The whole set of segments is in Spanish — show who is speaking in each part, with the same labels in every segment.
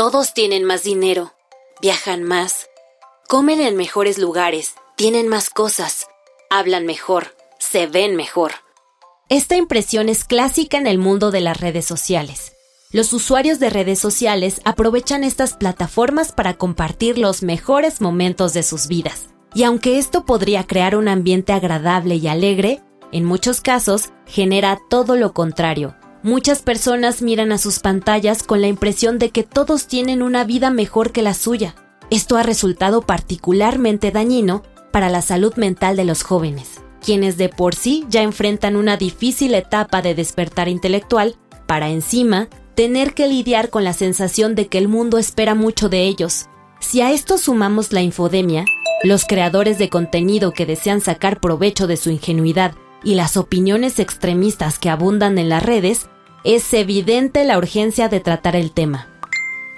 Speaker 1: Todos tienen más dinero, viajan más, comen en mejores lugares, tienen más cosas, hablan mejor, se ven mejor. Esta impresión es clásica en el mundo de las redes sociales. Los usuarios de redes sociales aprovechan estas plataformas para compartir los mejores momentos de sus vidas. Y aunque esto podría crear un ambiente agradable y alegre, en muchos casos genera todo lo contrario, Muchas personas miran a sus pantallas con la impresión de que todos tienen una vida mejor que la suya. Esto ha resultado particularmente dañino para la salud mental de los jóvenes, quienes de por sí ya enfrentan una difícil etapa de despertar intelectual, para encima tener que lidiar con la sensación de que el mundo espera mucho de ellos. Si a esto sumamos la infodemia, los creadores de contenido que desean sacar provecho de su ingenuidad y las opiniones extremistas que abundan en las redes, es evidente la urgencia de tratar el tema.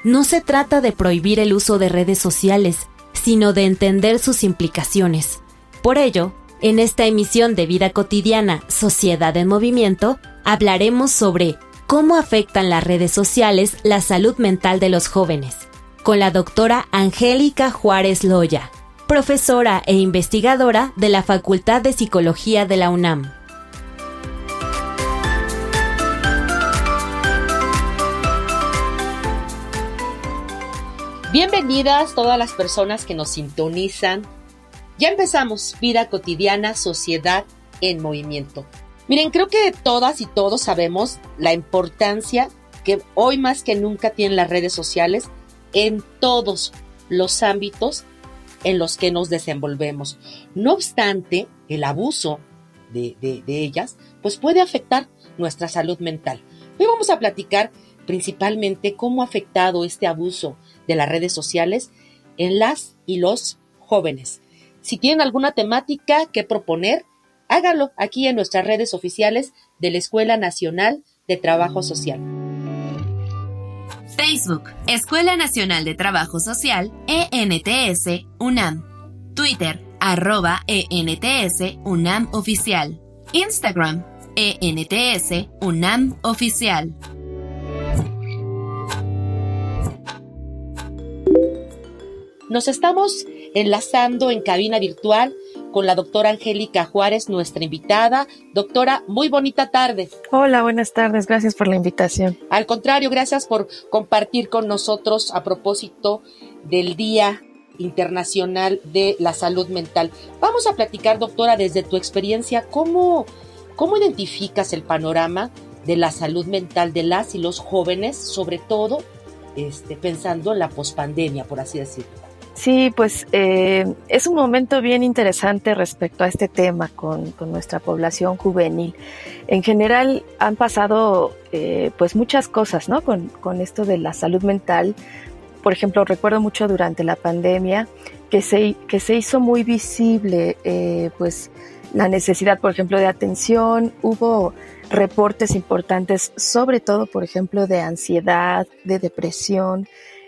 Speaker 1: No se trata de prohibir el uso de redes sociales, sino de entender sus implicaciones. Por ello, en esta emisión de Vida Cotidiana, Sociedad en Movimiento, hablaremos sobre cómo afectan las redes sociales la salud mental de los jóvenes, con la doctora Angélica Juárez Loya, profesora e investigadora de la Facultad de Psicología de la UNAM.
Speaker 2: Bienvenidas todas las personas que nos sintonizan. Ya empezamos Vida cotidiana, sociedad en movimiento. Miren, creo que todas y todos sabemos la importancia que hoy más que nunca tienen las redes sociales en todos los ámbitos en los que nos desenvolvemos. No obstante, el abuso de, ellas pues puede afectar nuestra salud mental. Hoy vamos a platicar principalmente cómo ha afectado este abuso de las redes sociales en las y los jóvenes. Si tienen alguna temática que proponer, háganlo aquí en nuestras redes oficiales de la Escuela Nacional de Trabajo Social.
Speaker 1: Facebook, Escuela Nacional de Trabajo Social, ENTS, UNAM. Twitter, arroba ENTS, UNAM Oficial. Instagram, ENTS, UNAM Oficial.
Speaker 2: Nos estamos enlazando en cabina virtual con la doctora Angélica Juárez, nuestra invitada. Doctora, muy bonita tarde.
Speaker 3: Hola, buenas tardes. Gracias por la invitación.
Speaker 2: Al contrario, gracias por compartir con nosotros a propósito del Día Internacional de la Salud Mental. Vamos a platicar, doctora, desde tu experiencia, ¿cómo, cómo identificas el panorama de la salud mental de las y los jóvenes, sobre todo este, pensando en la pospandemia, por así decirlo?
Speaker 3: Sí, pues eh, es un momento bien interesante respecto a este tema con, nuestra población juvenil. En general han pasado eh, pues muchas cosas, ¿no? Con, esto de la salud mental. Por ejemplo, recuerdo mucho durante la pandemia que se, que se hizo muy visible eh, pues la necesidad, por ejemplo, de atención. Hubo reportes importantes, sobre todo, por ejemplo, de ansiedad, de depresión,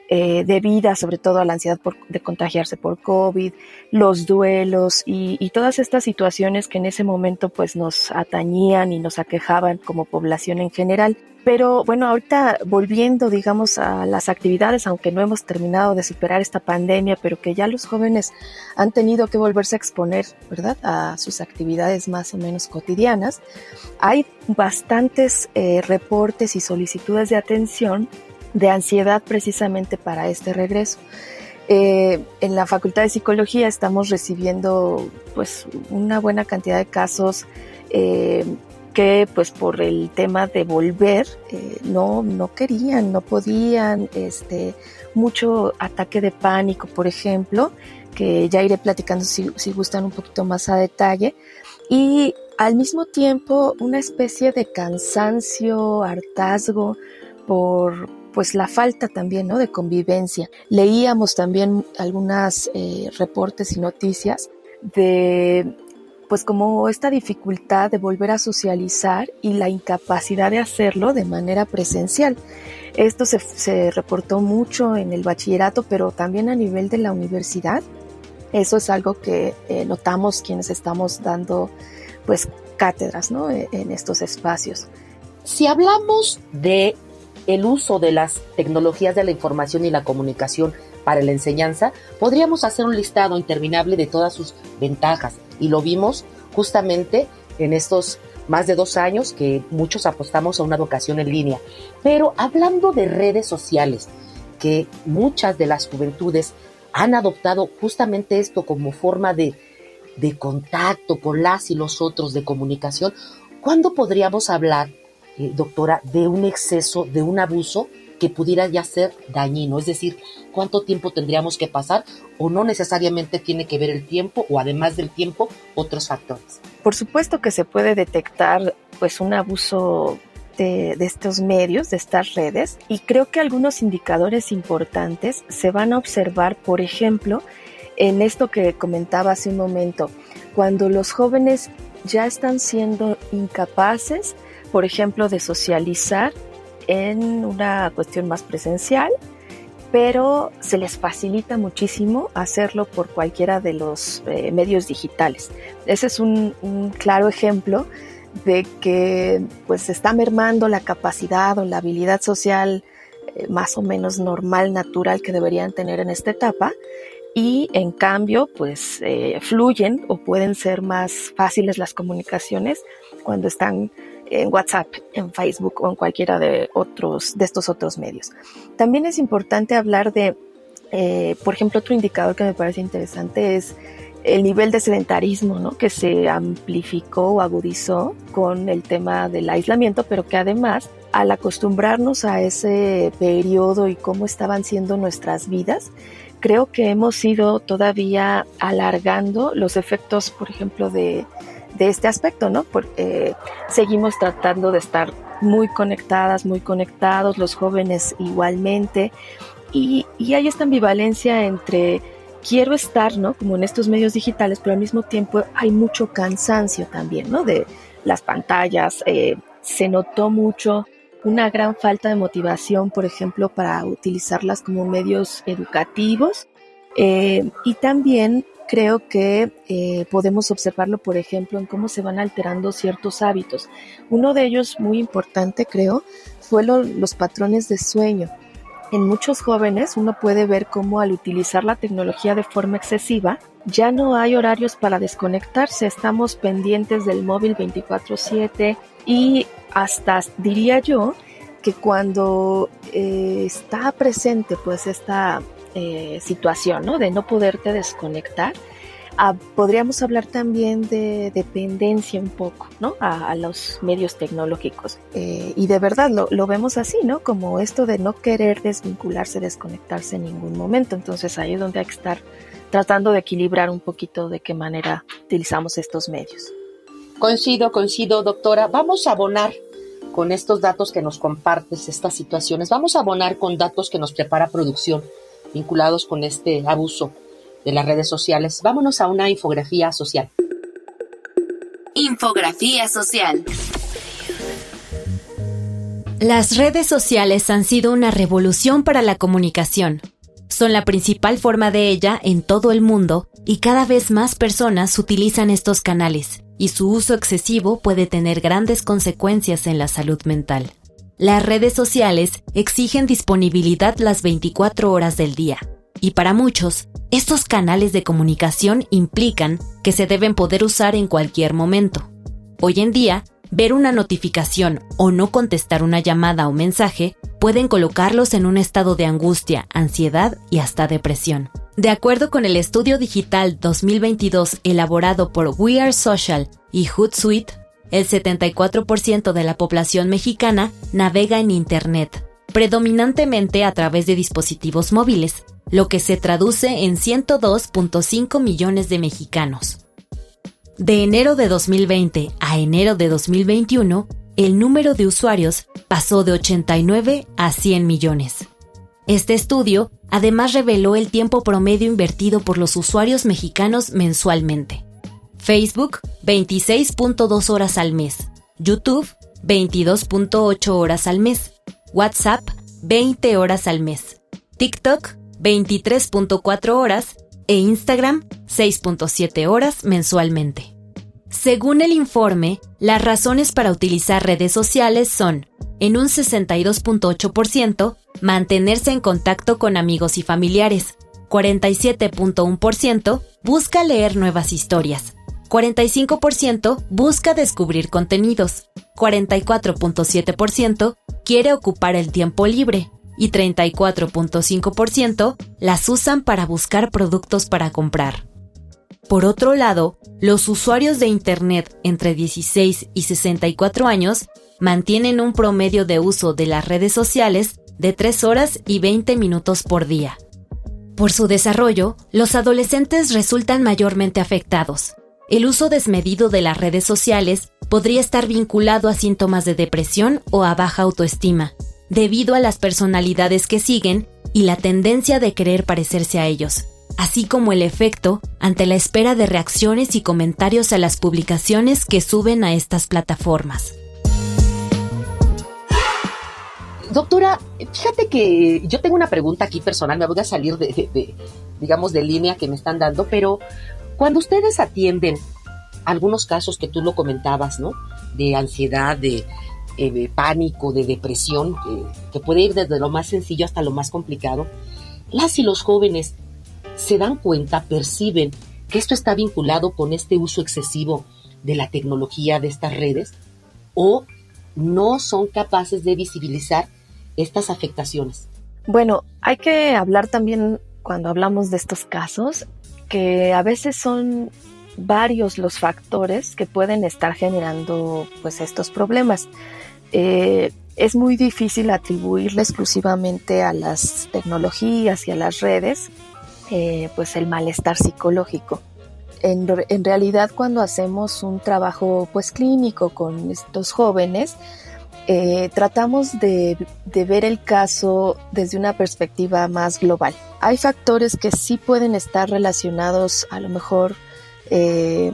Speaker 3: eh, debidas sobre todo a la ansiedad de contagiarse por COVID, los duelos y, todas estas situaciones que en ese momento pues nos atañían y nos aquejaban como población en general. Pero bueno, ahorita volviendo, digamos, a las actividades, aunque no hemos terminado de superar esta pandemia, pero que ya los jóvenes han tenido que volverse a exponer, ¿verdad?, a sus actividades más o menos cotidianas, hay bastantes eh, reportes y solicitudes de atención de ansiedad precisamente para este regreso. Eh, en la Facultad de Psicología estamos recibiendo pues una buena cantidad de casos eh, que pues por el tema de volver eh, no, no querían, no podían, este, mucho ataque de pánico, por ejemplo, que ya iré platicando si, si gustan un poquito más a detalle. Y al mismo tiempo una especie de cansancio, hartazgo por pues la falta también ¿no? de convivencia. Leíamos también algunos eh, reportes y noticias de pues como esta dificultad de volver a socializar y la incapacidad de hacerlo de manera presencial. Esto se, se reportó mucho en el bachillerato, pero también a nivel de la universidad. Eso es algo que eh, notamos quienes estamos dando pues cátedras ¿no? En estos espacios.
Speaker 2: Si hablamos de el uso de las tecnologías de la información y la comunicación para la enseñanza, podríamos hacer un listado interminable de todas sus ventajas. Y lo vimos justamente en estos más de dos años que muchos apostamos a una educación en línea. Pero hablando de redes sociales, que muchas de las juventudes han adoptado justamente esto como forma de, de contacto con las y los otros, de comunicación, ¿cuándo podríamos hablar eh, doctora, de un exceso, de un abuso que pudiera ya ser dañino, es decir, cuánto tiempo tendríamos que pasar o no necesariamente tiene que ver el tiempo o además del tiempo otros factores.
Speaker 3: Por supuesto que se puede detectar pues un abuso de, de, estos medios, de estas redes, y creo que algunos indicadores importantes se van a observar, por ejemplo, en esto que comentaba hace un momento, cuando los jóvenes ya están siendo incapaces por ejemplo, de socializar en una cuestión más presencial, pero se les facilita muchísimo hacerlo por cualquiera de los eh, medios digitales. Ese es un, claro ejemplo de que pues se está mermando la capacidad o la habilidad social eh, más o menos normal, natural que deberían tener en esta etapa y en cambio pues eh, fluyen o pueden ser más fáciles las comunicaciones cuando están en WhatsApp, en Facebook o en cualquiera de otros de estos otros medios. También es importante hablar de, eh, por ejemplo, otro indicador que me parece interesante es el nivel de sedentarismo, ¿no? Que se amplificó o agudizó con el tema del aislamiento, pero que además, al acostumbrarnos a ese periodo y cómo estaban siendo nuestras vidas, creo que hemos ido todavía alargando los efectos, por ejemplo, de de este aspecto, ¿no? Porque seguimos tratando de estar muy conectadas, muy conectados, los jóvenes igualmente, y, y hay esta ambivalencia entre quiero estar, ¿no? Como en estos medios digitales, pero al mismo tiempo hay mucho cansancio también, ¿no? De las pantallas, eh, se notó mucho una gran falta de motivación, por ejemplo, para utilizarlas como medios educativos. Eh, y también creo que eh, podemos observarlo, por ejemplo, en cómo se van alterando ciertos hábitos. Uno de ellos, muy importante, creo, fue lo, los patrones de sueño. En muchos jóvenes uno puede ver cómo al utilizar la tecnología de forma excesiva, ya no hay horarios para desconectarse, estamos pendientes del móvil 24/7 y hasta diría yo que cuando eh, está presente pues esta eh, situación, ¿no? De no poderte desconectar. Ah, podríamos hablar también de dependencia un poco, ¿no? A, los medios tecnológicos. Eh, y de verdad lo, lo, vemos así, ¿no? Como esto de no querer desvincularse, desconectarse en ningún momento. Entonces ahí es donde hay que estar tratando de equilibrar un poquito de qué manera utilizamos estos medios.
Speaker 2: Coincido, coincido, doctora. Vamos a abonar con estos datos que nos compartes, estas situaciones. Vamos a abonar con datos que nos prepara producción vinculados con este abuso de las redes sociales. Vámonos a una infografía social.
Speaker 1: Infografía social. Las redes sociales han sido una revolución para la comunicación. Son la principal forma de ella en todo el mundo y cada vez más personas utilizan estos canales, y su uso excesivo puede tener grandes consecuencias en la salud mental. Las redes sociales exigen disponibilidad las 24 horas del día, y para muchos, estos canales de comunicación implican que se deben poder usar en cualquier momento. Hoy en día, ver una notificación o no contestar una llamada o mensaje pueden colocarlos en un estado de angustia, ansiedad y hasta depresión. De acuerdo con el estudio digital 2022 elaborado por We Are Social y Hootsuite, el 74% de la población mexicana navega en Internet, predominantemente a través de dispositivos móviles, lo que se traduce en 102.5 millones de mexicanos. De enero de 2020 a enero de 2021, el número de usuarios pasó de 89 a 100 millones. Este estudio además reveló el tiempo promedio invertido por los usuarios mexicanos mensualmente. Facebook, 26.2 horas al mes. YouTube, 22.8 horas al mes. WhatsApp, 20 horas al mes. TikTok, 23.4 horas. E Instagram, 6.7 horas mensualmente. Según el informe, las razones para utilizar redes sociales son, en un 62.8%, mantenerse en contacto con amigos y familiares, 47.1% busca leer nuevas historias, 45% busca descubrir contenidos, 44.7% quiere ocupar el tiempo libre y 34.5% las usan para buscar productos para comprar. Por otro lado, los usuarios de Internet entre 16 y 64 años mantienen un promedio de uso de las redes sociales de 3 horas y 20 minutos por día. Por su desarrollo, los adolescentes resultan mayormente afectados. El uso desmedido de las redes sociales podría estar vinculado a síntomas de depresión o a baja autoestima, debido a las personalidades que siguen y la tendencia de querer parecerse a ellos, así como el efecto ante la espera de reacciones y comentarios a las publicaciones que suben a estas plataformas.
Speaker 2: Doctora, fíjate que yo tengo una pregunta aquí personal, me voy a salir de, digamos, de línea que me están dando, pero cuando ustedes atienden algunos casos que tú lo comentabas, ¿no? De ansiedad, de, eh, pánico, de depresión, que puede ir desde lo más sencillo hasta lo más complicado, las y los jóvenes se dan cuenta, perciben que esto está vinculado con este uso excesivo de la tecnología, de estas redes, o no son capaces de visibilizar estas afectaciones?
Speaker 3: Bueno, hay que hablar también cuando hablamos de estos casos que a veces son varios los factores que pueden estar generando pues estos problemas. Eh, es muy difícil atribuirle exclusivamente a las tecnologías y a las redes eh, pues el malestar psicológico. En, en, realidad cuando hacemos un trabajo pues clínico con estos jóvenes eh, tratamos de, ver el caso desde una perspectiva más global. Hay factores que sí pueden estar relacionados a lo mejor, eh,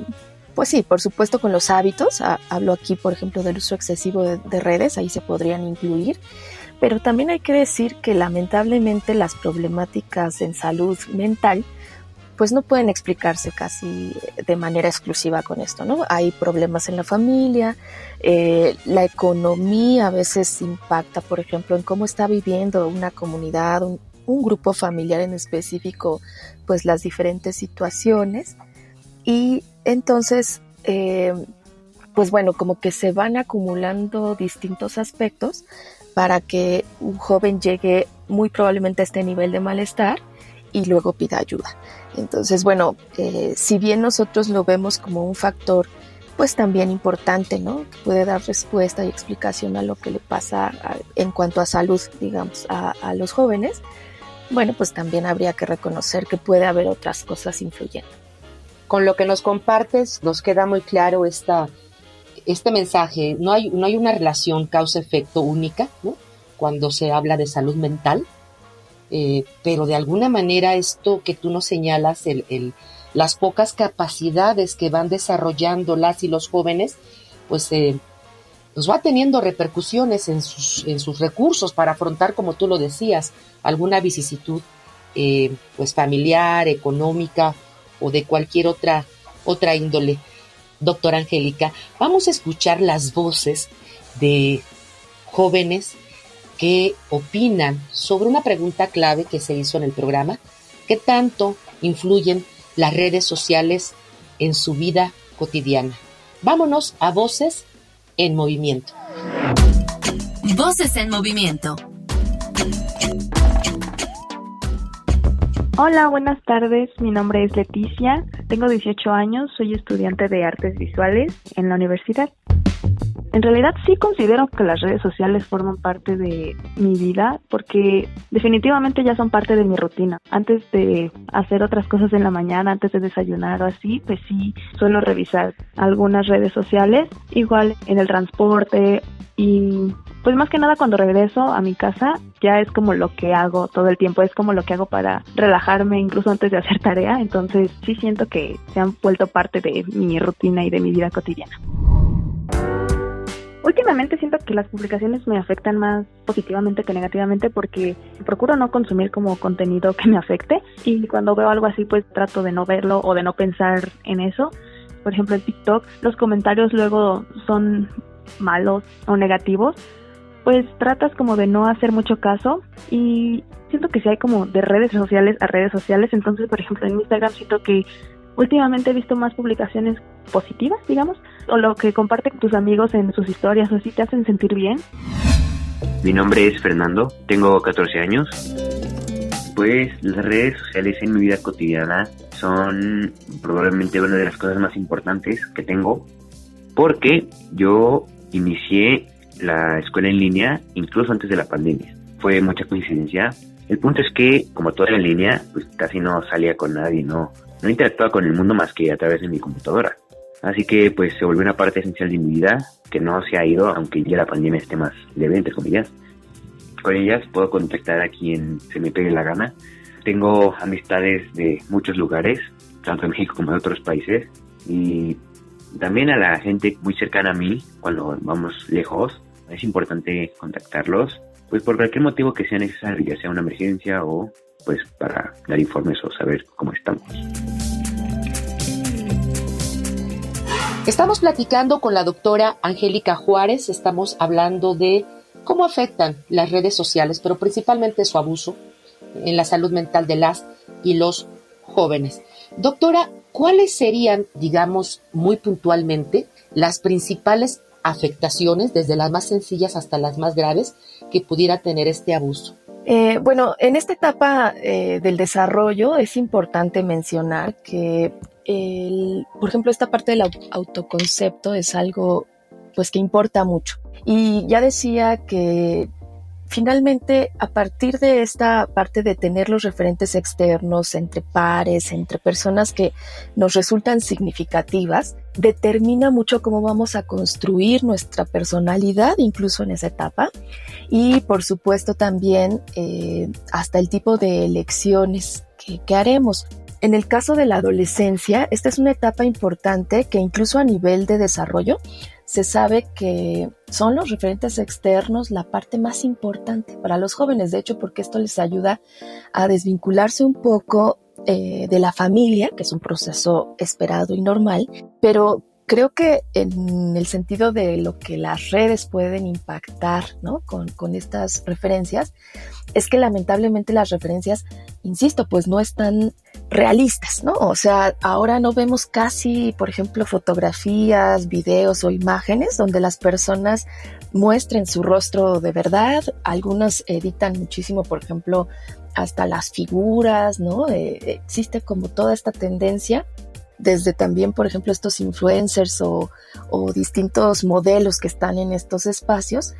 Speaker 3: pues sí, por supuesto con los hábitos. hablo aquí, por ejemplo, del uso excesivo de redes, ahí se podrían incluir. Pero también hay que decir que lamentablemente las problemáticas en salud mental pues no pueden explicarse casi de manera exclusiva con esto, ¿no? Hay problemas en la familia, eh, la economía a veces impacta, por ejemplo, en cómo está viviendo una comunidad, un, grupo familiar en específico, pues las diferentes situaciones. Y entonces, eh, pues bueno, como que se van acumulando distintos aspectos para que un joven llegue muy probablemente a este nivel de malestar y luego pida ayuda. Entonces, bueno, eh, si bien nosotros lo vemos como un factor, pues también importante, ¿no? Que puede dar respuesta y explicación a lo que le pasa en cuanto a salud, digamos, a, los jóvenes, bueno, pues también habría que reconocer que puede haber otras cosas influyendo.
Speaker 2: Con lo que nos compartes, nos queda muy claro esta, este mensaje. No hay, no hay una relación causa-efecto única, ¿no? Cuando se habla de salud mental eh, pero de alguna manera esto que tú nos señalas, el, las pocas capacidades que van desarrollando las y los jóvenes, pues, eh, pues va teniendo repercusiones en sus, en sus recursos para afrontar, como tú lo decías, alguna vicisitud eh, pues familiar, económica o de cualquier otra, otra índole. Doctora Angélica, vamos a escuchar las voces de jóvenes qué opinan sobre una pregunta clave que se hizo en el programa, ¿qué tanto influyen las redes sociales en su vida cotidiana? Vámonos a Voces en Movimiento.
Speaker 1: Voces en Movimiento.
Speaker 4: Hola, buenas tardes. Mi nombre es Leticia. Tengo 18 años. Soy estudiante de artes visuales en la universidad. En realidad sí considero que las redes sociales forman parte de mi vida porque definitivamente ya son parte de mi rutina. Antes de hacer otras cosas en la mañana, antes de desayunar o así, pues sí suelo revisar algunas redes sociales, igual en el transporte y pues más que nada cuando regreso a mi casa ya es como lo que hago todo el tiempo, es como lo que hago para relajarme incluso antes de hacer tarea, entonces sí siento que se han vuelto parte de mi rutina y de mi vida cotidiana. Últimamente siento que las publicaciones me afectan más positivamente que negativamente porque procuro no consumir como contenido que me afecte y cuando veo algo así pues trato de no verlo o de no pensar en eso. Por ejemplo en TikTok los comentarios luego son malos o negativos pues tratas como de no hacer mucho caso y siento que si hay como de redes sociales a redes sociales, entonces por ejemplo en Instagram siento que últimamente he visto más publicaciones positivas, digamos, o lo que comparten tus amigos en sus historias, o así te hacen sentir bien.
Speaker 5: Mi nombre es Fernando, tengo 14 años. Pues las redes sociales en mi vida cotidiana son probablemente una de las cosas más importantes que tengo, porque yo inicié la escuela en línea incluso antes de la pandemia. Fue mucha coincidencia. El punto es que, como todo en línea, pues casi no salía con nadie, no, no interactuaba con el mundo más que a través de mi computadora. Así que pues se volvió una parte esencial de mi vida que no se ha ido, aunque ya la pandemia esté más leve, entre comillas. Con ellas puedo contactar a quien se me pegue la gana. Tengo amistades de muchos lugares, tanto en México como en otros países. Y también a la gente muy cercana a mí, cuando vamos lejos, es importante contactarlos, pues por cualquier motivo que sea necesario, ya sea una emergencia o pues para dar informes o saber cómo estamos.
Speaker 2: Estamos platicando con la doctora Angélica Juárez, estamos hablando de cómo afectan las redes sociales, pero principalmente su abuso en la salud mental de las y los jóvenes. Doctora, ¿cuáles serían, digamos, muy puntualmente, las principales afectaciones, desde las más sencillas hasta las más graves, que pudiera tener este abuso?
Speaker 3: Eh, bueno, en esta etapa eh, del desarrollo es importante mencionar que, por ejemplo, esta parte del autoconcepto es algo pues que importa mucho. Y ya decía que finalmente, a partir de esta parte de tener los referentes externos entre pares, entre personas que nos resultan significativas, determina mucho cómo vamos a construir nuestra personalidad, incluso en esa etapa, y por supuesto también eh, hasta el tipo de elecciones que, que haremos. En el caso de la adolescencia, esta es una etapa importante que incluso a nivel de desarrollo se sabe que son los referentes externos la parte más importante para los jóvenes, de hecho, porque esto les ayuda a desvincularse un poco eh, de la familia, que es un proceso esperado y normal, pero creo que en el sentido de lo que las redes pueden impactar ¿no? con, estas referencias, es que lamentablemente las referencias, insisto, pues no están realistas, ¿no? O sea, ahora no vemos casi, por ejemplo, fotografías, videos o imágenes donde las personas muestren su rostro de verdad. Algunas editan muchísimo, por ejemplo, hasta las figuras, ¿no? Eh, existe como toda esta tendencia desde también, por ejemplo, estos influencers o, distintos modelos que están en estos espacios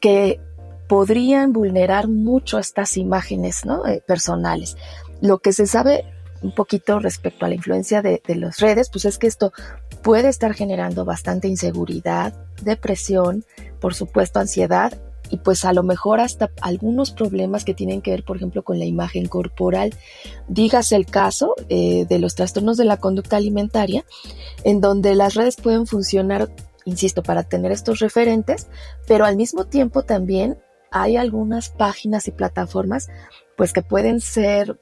Speaker 3: que podrían vulnerar mucho estas imágenes ¿no? Eh, personales. Lo que se sabe un poquito respecto a la influencia de, de las redes, pues es que esto puede estar generando bastante inseguridad, depresión, por supuesto ansiedad y pues a lo mejor hasta algunos problemas que tienen que ver, por ejemplo, con la imagen corporal. Dígase el caso eh, de los trastornos de la conducta alimentaria, en donde las redes pueden funcionar, insisto, para tener estos referentes, pero al mismo tiempo también hay algunas páginas y plataformas pues que pueden ser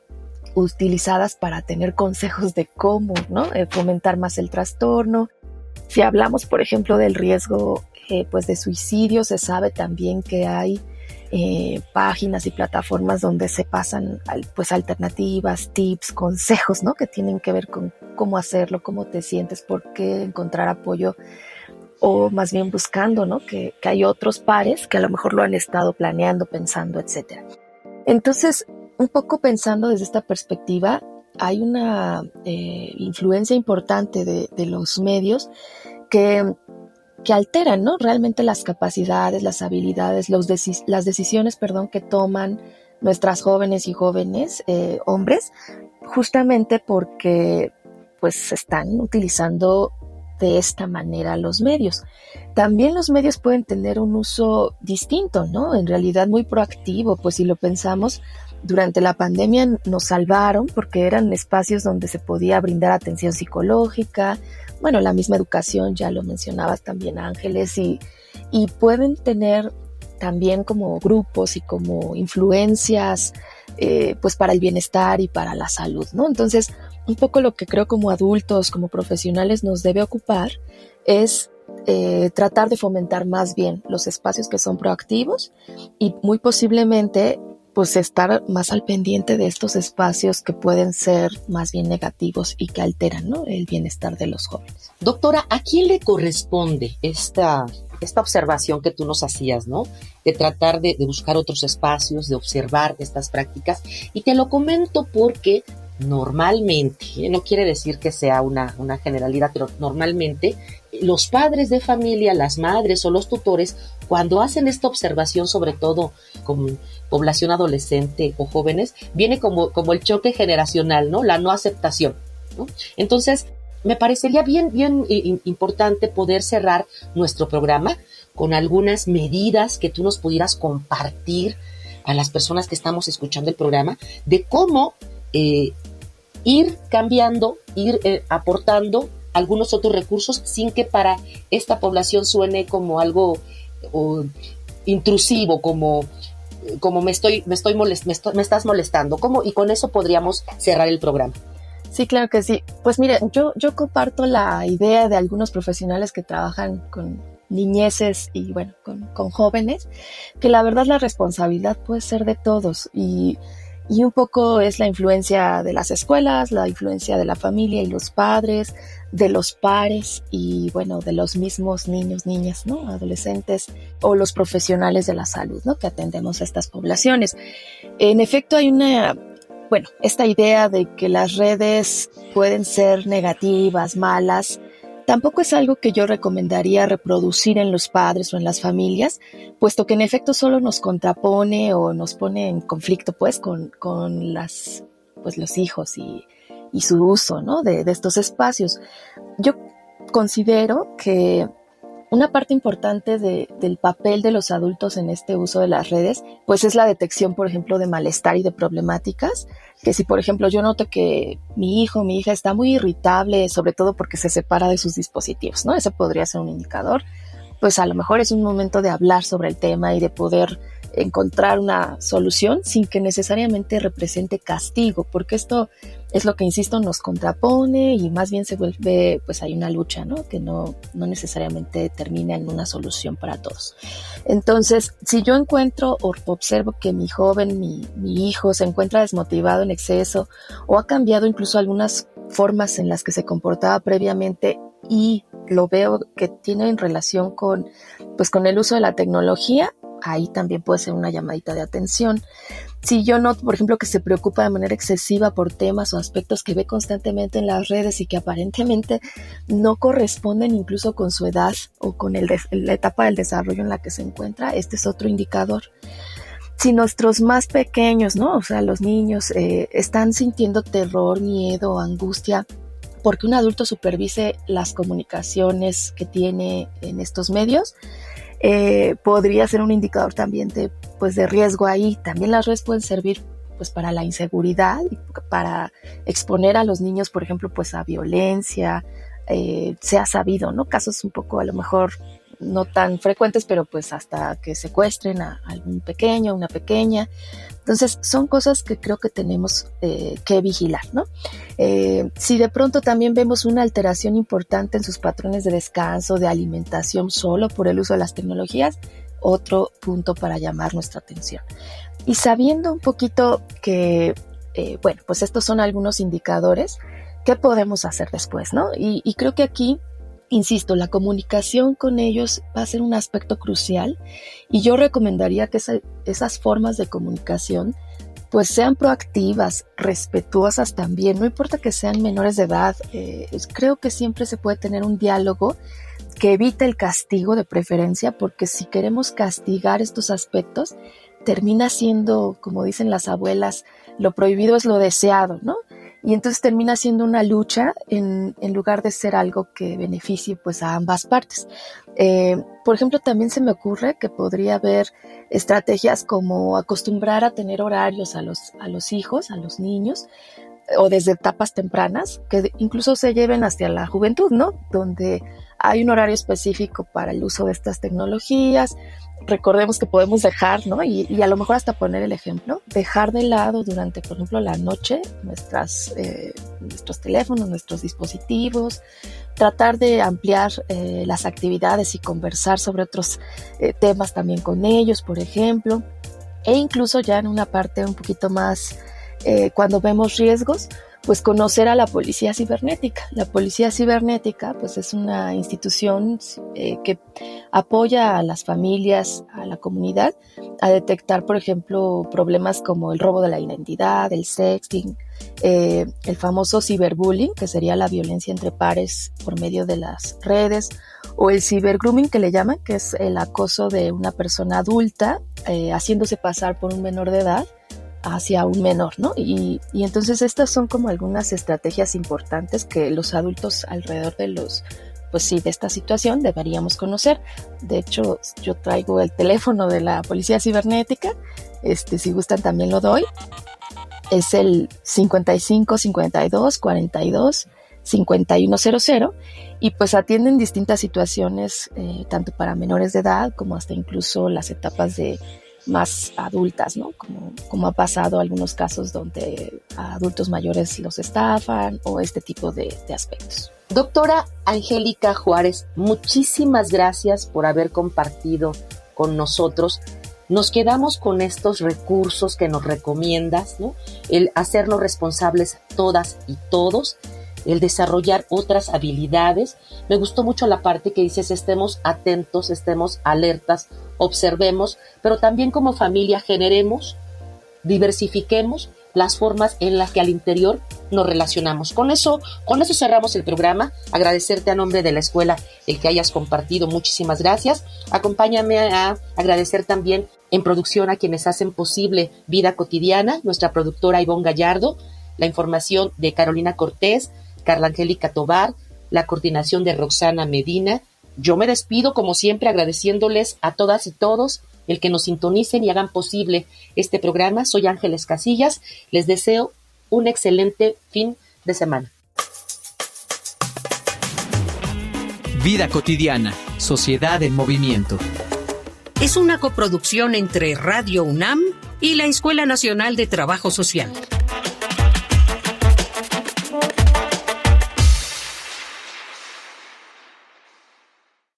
Speaker 3: utilizadas para tener consejos de cómo ¿no? Eh, fomentar más el trastorno. Si hablamos, por ejemplo, del riesgo eh, pues de suicidio, se sabe también que hay eh, páginas y plataformas donde se pasan pues alternativas, tips, consejos, ¿no? Que tienen que ver con cómo hacerlo, cómo te sientes, por qué encontrar apoyo o más bien buscando, ¿no? Que, que, hay otros pares que a lo mejor lo han estado planeando, pensando, etcétera. Entonces, un poco pensando desde esta perspectiva, hay una eh, influencia importante de, los medios que que alteran, ¿no? Realmente las capacidades, las habilidades, las decisiones, perdón, que toman nuestras jóvenes y jóvenes eh, hombres, justamente porque pues están utilizando de esta manera los medios. También los medios pueden tener un uso distinto, ¿no? En realidad muy proactivo, pues si lo pensamos, durante la pandemia nos salvaron porque eran espacios donde se podía brindar atención psicológica, bueno, la misma educación, ya lo mencionabas también Ángeles, y, y pueden tener también como grupos y como influencias eh, pues para el bienestar y para la salud, ¿no? Entonces, un poco lo que creo como adultos, como profesionales nos debe ocupar es eh, tratar de fomentar más bien los espacios que son proactivos y muy posiblemente pues estar más al pendiente de estos espacios que pueden ser más bien negativos y que alteran ¿no? el bienestar de los jóvenes.
Speaker 2: Doctora, ¿a quién le corresponde esta, esta observación que tú nos hacías, ¿no? De tratar de, buscar otros espacios, de observar estas prácticas. Y te lo comento porque normalmente, no quiere decir que sea una, una, generalidad, pero normalmente los padres de familia, las madres o los tutores, cuando hacen esta observación, sobre todo con población adolescente o jóvenes, viene como, como el choque generacional, ¿no? La no aceptación. Entonces, me parecería bien, bien importante poder cerrar nuestro programa con algunas medidas que tú nos pudieras compartir a las personas que estamos escuchando el programa de cómo eh, ir cambiando, ir eh, aportando algunos otros recursos sin que para esta población suene como algo intrusivo, como, como me estoy, me estoy molest, me, estás molestando, como, y con eso podríamos cerrar el programa.
Speaker 3: Sí, claro que sí. Pues mire, yo, yo comparto la idea de algunos profesionales que trabajan con niñeces y bueno, con, con jóvenes, que la verdad la responsabilidad puede ser de todos y y un poco es la influencia de las escuelas, la influencia de la familia y los padres, de los pares y bueno, de los mismos niños, niñas, ¿no? Adolescentes o los profesionales de la salud, ¿no? Que atendemos a estas poblaciones. En efecto, hay una, bueno, esta idea de que las redes pueden ser negativas, malas, Tampoco es algo que yo recomendaría reproducir en los padres o en las familias, puesto que en efecto solo nos contrapone o nos pone en conflicto pues con, con las, pues los hijos y, y su uso ¿no? de, de estos espacios. Yo considero que una parte importante de, del papel de los adultos en este uso de las redes, pues es la detección, por ejemplo, de malestar y de problemáticas. Que si, por ejemplo, yo noto que mi hijo, mi hija está muy irritable, sobre todo porque se separa de sus dispositivos, ¿no? Ese podría ser un indicador. Pues a lo mejor es un momento de hablar sobre el tema y de poder encontrar una solución sin que necesariamente represente castigo, porque esto es lo que, insisto, nos contrapone y más bien se vuelve, pues hay una lucha, ¿no? Que no, no necesariamente termina en una solución para todos. Entonces, si yo encuentro o observo que mi joven, mi, mi hijo se encuentra desmotivado en exceso o ha cambiado incluso algunas formas en las que se comportaba previamente y lo veo que tiene en relación con, pues con el uso de la tecnología, ahí también puede ser una llamadita de atención. Si yo noto, por ejemplo, que se preocupa de manera excesiva por temas o aspectos que ve constantemente en las redes y que aparentemente no corresponden incluso con su edad o con la etapa del desarrollo en la que se encuentra, este es otro indicador. Si nuestros más pequeños, ¿no? O sea, los niños eh, están sintiendo terror, miedo, angustia, porque un adulto supervise las comunicaciones que tiene en estos medios, eh, podría ser un indicador también de, pues, de riesgo ahí. También las redes pueden servir pues para la inseguridad para exponer a los niños, por ejemplo, pues a violencia, eh, se ha sabido, ¿no? Casos un poco a lo mejor no tan frecuentes, pero pues hasta que secuestren a algún pequeño, una pequeña. Entonces, son cosas que creo que tenemos eh, que vigilar, ¿no? Eh, si de pronto también vemos una alteración importante en sus patrones de descanso, de alimentación solo por el uso de las tecnologías, otro punto para llamar nuestra atención. Y sabiendo un poquito que, eh, bueno, pues estos son algunos indicadores, ¿qué podemos hacer después, no? Y, y creo que aquí Insisto, la comunicación con ellos va a ser un aspecto crucial y yo recomendaría que esas formas de comunicación pues sean proactivas, respetuosas también, no importa que sean menores de edad, eh, creo que siempre se puede tener un diálogo que evite el castigo de preferencia, porque si queremos castigar estos aspectos, termina siendo, como dicen las abuelas, lo prohibido es lo deseado, ¿no? Y entonces termina siendo una lucha en, en lugar de ser algo que beneficie pues a ambas partes. Eh, por ejemplo, también se me ocurre que podría haber estrategias como acostumbrar a tener horarios a los, a los hijos, a los niños, o desde etapas tempranas, que incluso se lleven hacia la juventud, ¿no? Donde hay un horario específico para el uso de estas tecnologías. Recordemos que podemos dejar, ¿no? Y, a lo mejor hasta poner el ejemplo, dejar de lado durante, por ejemplo, la noche eh, nuestros teléfonos, nuestros dispositivos, tratar de ampliar eh, las actividades y conversar sobre otros eh, temas también con ellos, por ejemplo, e incluso ya en una parte un poquito más, cuando vemos riesgos, pues conocer a la policía cibernética. La policía cibernética pues es una institución eh, que apoya a las familias, a la comunidad, a detectar, por ejemplo, problemas como el robo de la identidad, el sexting, eh, el famoso ciberbullying, que sería la violencia entre pares por medio de las redes, o el cibergrooming que le llaman, que es el acoso de una persona adulta eh, haciéndose pasar por un menor de edad hacia un menor, ¿no? Y, entonces estas son como algunas estrategias importantes que los adultos alrededor de los, pues sí, de esta situación deberíamos conocer. De hecho, yo traigo el teléfono de la policía cibernética, este, si gustan también lo doy. Es el 55 52 42 5100 y pues atienden distintas situaciones, eh, tanto para menores de edad como hasta incluso las etapas de más adultas, ¿no? Como, como ha pasado algunos casos donde adultos mayores los estafan o este tipo de, de aspectos.
Speaker 2: Doctora Angélica Juárez, muchísimas gracias por haber compartido con nosotros. Nos quedamos con estos recursos que nos recomiendas, ¿no? El hacernos responsables todas y todos el desarrollar otras habilidades. Me gustó mucho la parte que dices, estemos atentos, estemos alertas, observemos, pero también como familia generemos, diversifiquemos las formas en las que al interior nos relacionamos. Con eso, con eso cerramos el programa. Agradecerte a nombre de la escuela el que hayas compartido. Muchísimas gracias. Acompáñame a agradecer también en producción a quienes hacen posible Vida Cotidiana, nuestra productora Ivonne Gallardo, la información de Carolina Cortés, Carla Angélica Tobar, la coordinación de Roxana Medina. Yo me despido, como siempre, agradeciéndoles a todas y todos el que nos sintonicen y hagan posible este programa. Soy Ángeles Casillas. Les deseo un excelente fin de semana.
Speaker 6: Vida cotidiana, sociedad en movimiento.
Speaker 7: Es una coproducción entre Radio UNAM y la Escuela Nacional de Trabajo Social.